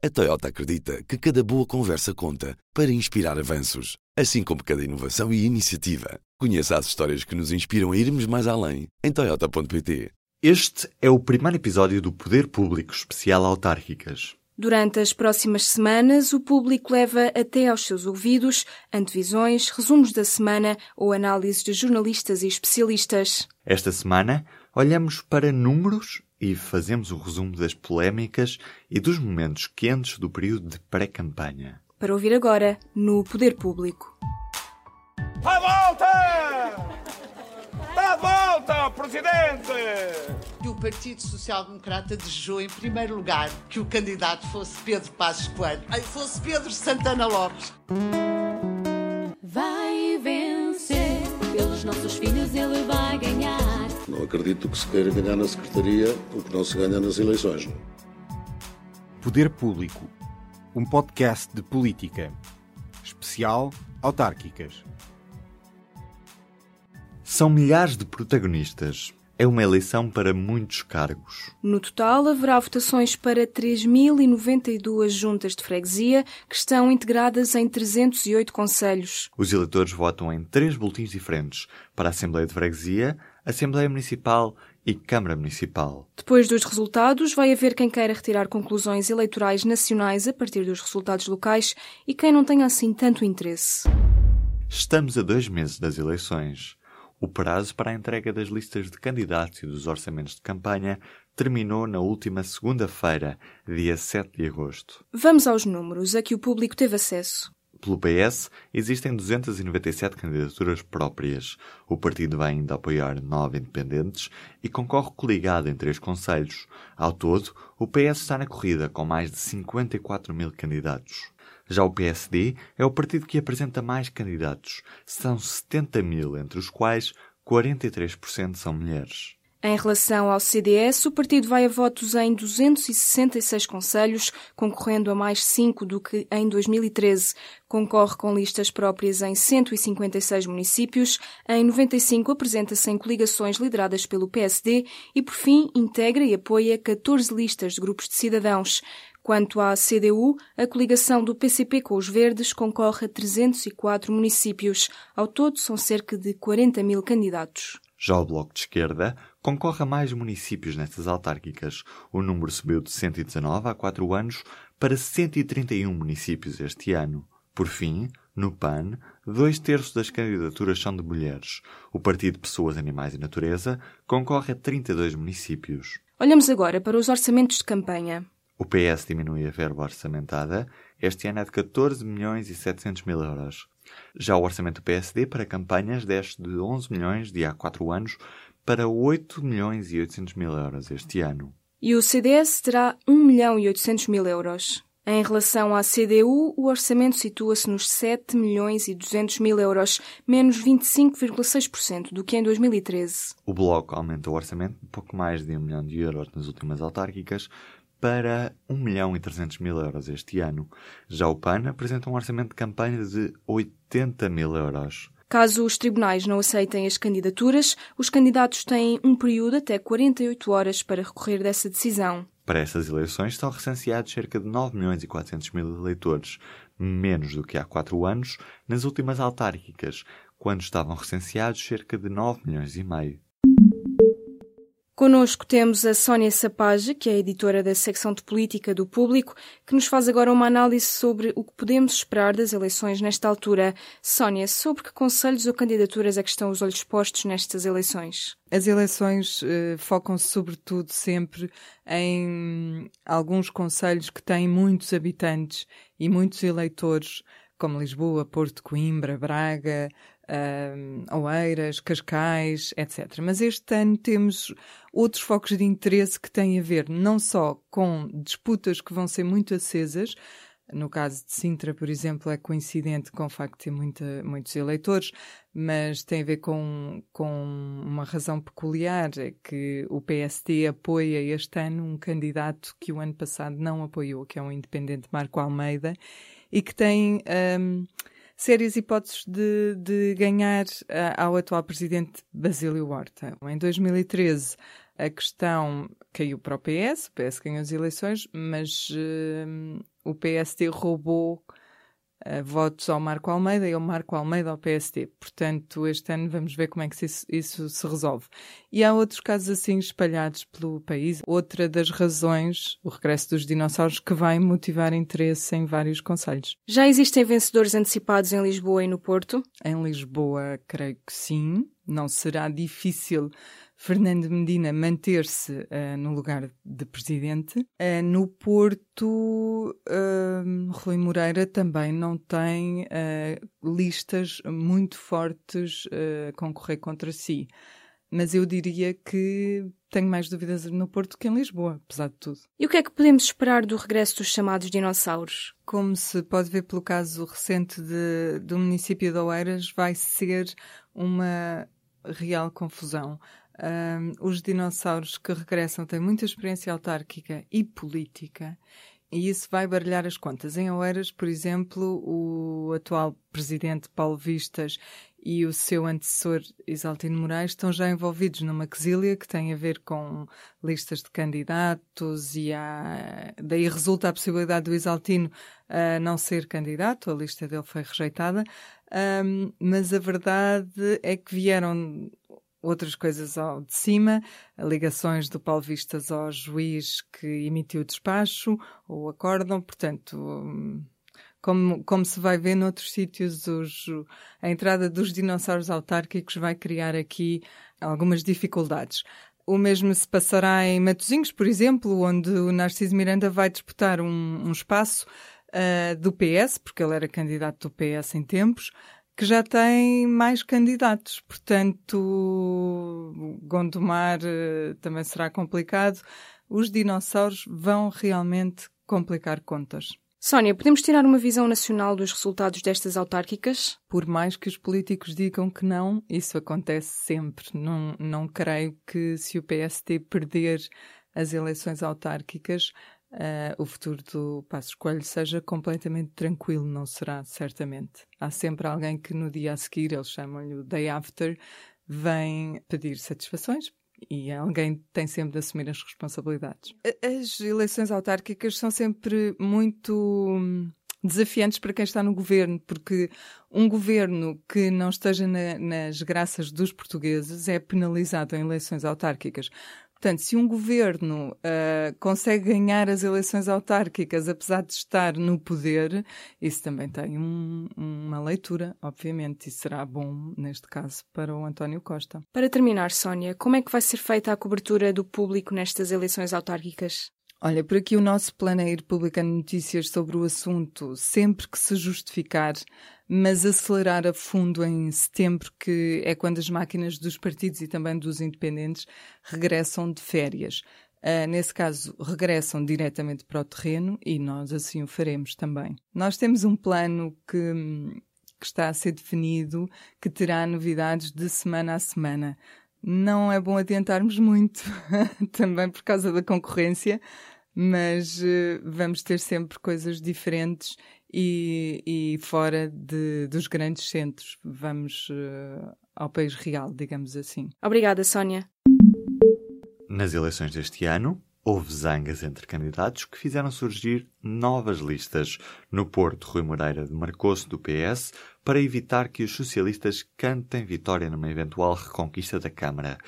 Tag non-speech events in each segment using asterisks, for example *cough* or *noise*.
A Toyota acredita que cada boa conversa conta para inspirar avanços, assim como cada inovação e iniciativa. Conheça as histórias que nos inspiram a irmos mais além em Toyota.pt. Este é o primeiro episódio do Poder Público Especial Autárquicas. Durante as próximas semanas, o público leva até aos seus ouvidos antevisões, resumos da semana ou análises de jornalistas e especialistas. Esta semana, olhamos para números e fazemos o resumo das polémicas e dos momentos quentes do período de pré-campanha. Para ouvir agora, no Poder Público. À volta! Está de volta, Presidente! que o Partido Social Democrata desejou, em primeiro lugar, que o candidato fosse Pedro Passos Coelho, ai, fosse Pedro Santana Lopes. Vai vencer, pelos nossos filhos ele vai ganhar. Não acredito que se queira ganhar na Secretaria o que não se ganha nas eleições. Poder Público, um podcast de política. Especial Autárquicas. São milhares de protagonistas. É uma eleição para muitos cargos. No total, haverá votações para 3.092 juntas de freguesia, que estão integradas em 308 conselhos. Os eleitores votam em três boletins diferentes para a Assembleia de Freguesia, Assembleia Municipal e Câmara Municipal. Depois dos resultados, vai haver quem queira retirar conclusões eleitorais nacionais a partir dos resultados locais e quem não tenha assim tanto interesse. Estamos a dois meses das eleições. O prazo para a entrega das listas de candidatos e dos orçamentos de campanha terminou na última segunda-feira, dia 7 de agosto. Vamos aos números a que o público teve acesso. Pelo PS, existem 297 candidaturas próprias. O partido vai ainda apoiar nove independentes e concorre coligado em três conselhos. Ao todo, o PS está na corrida com mais de 54 mil candidatos. Já o PSD é o partido que apresenta mais candidatos. São 70 mil, entre os quais 43% são mulheres. Em relação ao CDS, o partido vai a votos em 266 conselhos, concorrendo a mais 5 do que em 2013. Concorre com listas próprias em 156 municípios, em 95 apresenta-se em coligações lideradas pelo PSD e, por fim, integra e apoia 14 listas de grupos de cidadãos. Quanto à CDU, a coligação do PCP com os Verdes concorre a 304 municípios. Ao todo, são cerca de 40 mil candidatos. Já o Bloco de Esquerda concorre a mais municípios nestas autárquicas. O número subiu de 119 há quatro anos para 131 municípios este ano. Por fim, no PAN, dois terços das candidaturas são de mulheres. O Partido Pessoas, Animais e Natureza concorre a 32 municípios. Olhamos agora para os orçamentos de campanha. O PS diminui a verba orçamentada. Este ano é de 14 milhões e 700 mil euros. Já o orçamento do PSD para campanhas desce de 11 milhões de há 4 anos para 8 milhões e 800 mil euros este ano. E o CDS terá 1 milhão e 800 mil euros. Em relação à CDU, o orçamento situa-se nos 7 milhões e 200 mil euros, menos 25,6% do que em 2013. O Bloco aumenta o orçamento de pouco mais de 1 milhão de euros nas últimas autárquicas, para 1 milhão e 300 mil euros este ano. Já o PAN apresenta um orçamento de campanha de 80 mil euros. Caso os tribunais não aceitem as candidaturas, os candidatos têm um período até 48 horas para recorrer dessa decisão. Para estas eleições estão recenseados cerca de 9 milhões e 400 mil eleitores, menos do que há quatro anos nas últimas autárquicas, quando estavam recenseados cerca de 9 milhões e meio. Conosco temos a Sónia Sapage, que é editora da secção de política do Público, que nos faz agora uma análise sobre o que podemos esperar das eleições nesta altura. Sónia, sobre que conselhos ou candidaturas é que estão os olhos postos nestas eleições? As eleições eh, focam-se sobretudo sempre em alguns conselhos que têm muitos habitantes e muitos eleitores, como Lisboa, Porto, Coimbra, Braga, Oeiras, Cascais, etc. Mas este ano temos outros focos de interesse que têm a ver não só com disputas que vão ser muito acesas, no caso de Sintra, por exemplo, é coincidente com o facto de ter muita, muitos eleitores, mas tem a ver com, com uma razão peculiar, é que o PSD apoia este ano um candidato que o ano passado não apoiou, que é um independente Marco Almeida, e que tem um, sérias hipóteses de, de ganhar uh, ao atual presidente Basílio Horta. Em 2013, a questão caiu para o PS, o PS ganhou as eleições, mas uh, o PSD roubou uh, votos ao Marco Almeida e ao Marco Almeida ao PSD. Portanto, este ano vamos ver como é que isso, isso, se resolve. E há outros casos assim espalhados pelo país. Outra das razões, o regresso dos dinossauros, que vai motivar interesse em vários conselhos. Já existem vencedores antecipados em Lisboa e no Porto? Em Lisboa, creio que sim. Não será difícil Fernando Medina manter-se uh, no lugar de presidente. Uh, no Porto, uh, Rui Moreira também não tem listas muito fortes a concorrer contra si. Mas eu diria que tenho mais dúvidas no Porto que em Lisboa, apesar de tudo. E o que é que podemos esperar do regresso dos chamados dinossauros? Como se pode ver pelo caso recente de, do município de Oeiras, vai ser uma real confusão. Um, os dinossauros que regressam têm muita experiência autárquica e política e isso vai baralhar as contas. Em Oeiras, por exemplo, o atual presidente Paulo Vistas e o seu antecessor Isaltino Moraes estão já envolvidos numa quesília que tem a ver com listas de candidatos e há... daí resulta a possibilidade do Isaltino uh, não ser candidato, a lista dele foi rejeitada, um, mas a verdade é que vieram outras coisas ao de cima, ligações do Paulo Vistas ao juiz que emitiu o despacho ou acórdão, portanto, hum, como, como se vai ver noutros sítios, os, a entrada dos dinossauros autárquicos vai criar aqui algumas dificuldades. O mesmo se passará em Matosinhos, por exemplo, onde o Narciso Miranda vai disputar um, um espaço uh, do PS, porque ele era candidato do PS em tempos, que já tem mais candidatos. Portanto, Gondomar uh, também será complicado. Os dinossauros vão realmente complicar contas. Sónia, podemos tirar uma visão nacional dos resultados destas autárquicas? Por mais que os políticos digam que não, isso acontece sempre. Não, não creio que se o PST perder as eleições autárquicas, uh, o futuro do Passo Coelho seja completamente tranquilo, não será, certamente. Há sempre alguém que no dia a seguir, eles chamam-lhe o day after, vem pedir satisfações, e alguém tem sempre de assumir as responsabilidades. As eleições autárquicas são sempre muito hum, desafiantes para quem está no governo, porque um governo que não esteja na, nas graças dos portugueses é penalizado em eleições autárquicas. Portanto, se um governo uh, consegue ganhar as eleições autárquicas, apesar de estar no poder, isso também tem um, uma leitura, obviamente, e será bom, neste caso, para o António Costa. Para terminar, Sónia, como é que vai ser feita a cobertura do público nestas eleições autárquicas? Olha, por aqui o nosso plano é ir publicando notícias sobre o assunto sempre que se justificar, mas acelerar a fundo em setembro, que é quando as máquinas dos partidos e também dos independentes regressam de férias. Uh, nesse caso, regressam diretamente para o terreno e nós assim o faremos também. Nós temos um plano que, que está a ser definido, que terá novidades de semana a semana. Não é bom adiantarmos muito, *laughs* também por causa da concorrência, mas uh, vamos ter sempre coisas diferentes e, e fora de, dos grandes centros. Vamos uh, ao país real, digamos assim. Obrigada, Sónia. Nas eleições deste ano, houve zangas entre candidatos que fizeram surgir novas listas. No Porto, Rui Moreira demarcou-se do PS para evitar que os socialistas cantem vitória numa eventual reconquista da Câmara.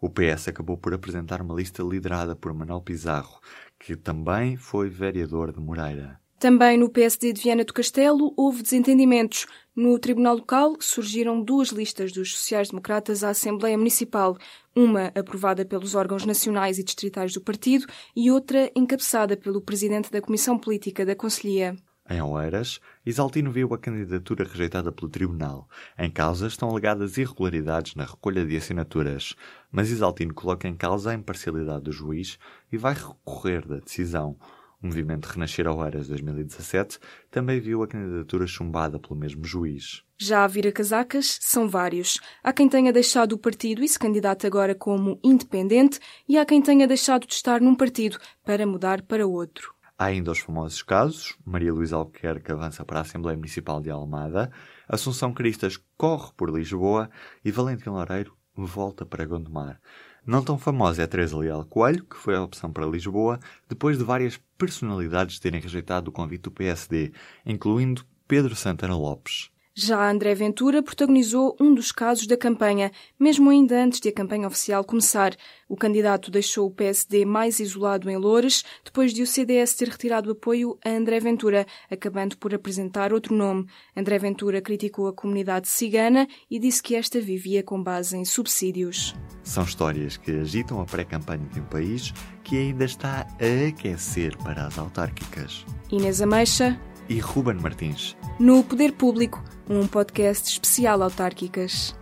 O PS acabou por apresentar uma lista liderada por Manuel Pizarro, que também foi vereador de Moreira. Também no PSD de Viana do Castelo houve desentendimentos. No Tribunal Local surgiram duas listas dos sociais-democratas à Assembleia Municipal, uma aprovada pelos órgãos nacionais e distritais do partido e outra encabeçada pelo presidente da Comissão Política da Conselhia. Em Oeiras, Isaltino viu a candidatura rejeitada pelo Tribunal. Em causa estão alegadas irregularidades na recolha de assinaturas, mas Isaltino coloca em causa a imparcialidade do juiz e vai recorrer da decisão. O movimento Renascer Oeiras 2017 também viu a candidatura chumbada pelo mesmo juiz. Já a vira-casacas são vários. Há quem tenha deixado o partido e se candidata agora como independente, e há quem tenha deixado de estar num partido para mudar para outro. Há ainda os famosos casos. Maria Luísa Albuquerque avança para a Assembleia Municipal de Almada, Assunção Cristas corre por Lisboa e Valentim Loureiro volta para Gondomar. Não tão famosa é a Teresa Leal Coelho, que foi a opção para Lisboa, depois de várias personalidades terem rejeitado o convite do PSD, incluindo Pedro Santana Lopes. Já André Ventura protagonizou um dos casos da campanha, mesmo ainda antes de a campanha oficial começar. O candidato deixou o PSD mais isolado em Loures, depois de o CDS ter retirado apoio a André Ventura, acabando por apresentar outro nome. André Ventura criticou a comunidade cigana e disse que esta vivia com base em subsídios. São histórias que agitam a pré-campanha de um país que ainda está a aquecer para as autárquicas. Inês Ameixa e Ruben Martins. No Poder Público, um podcast especial autárquicas.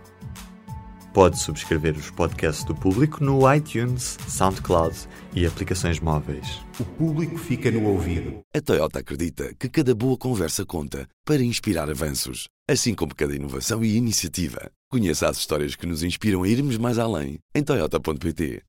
Pode subscrever os podcasts do público no iTunes, SoundCloud e aplicações móveis. O público fica no ouvido. A Toyota acredita que cada boa conversa conta para inspirar avanços, assim como cada inovação e iniciativa. Conheça as histórias que nos inspiram a irmos mais além em Toyota.pt.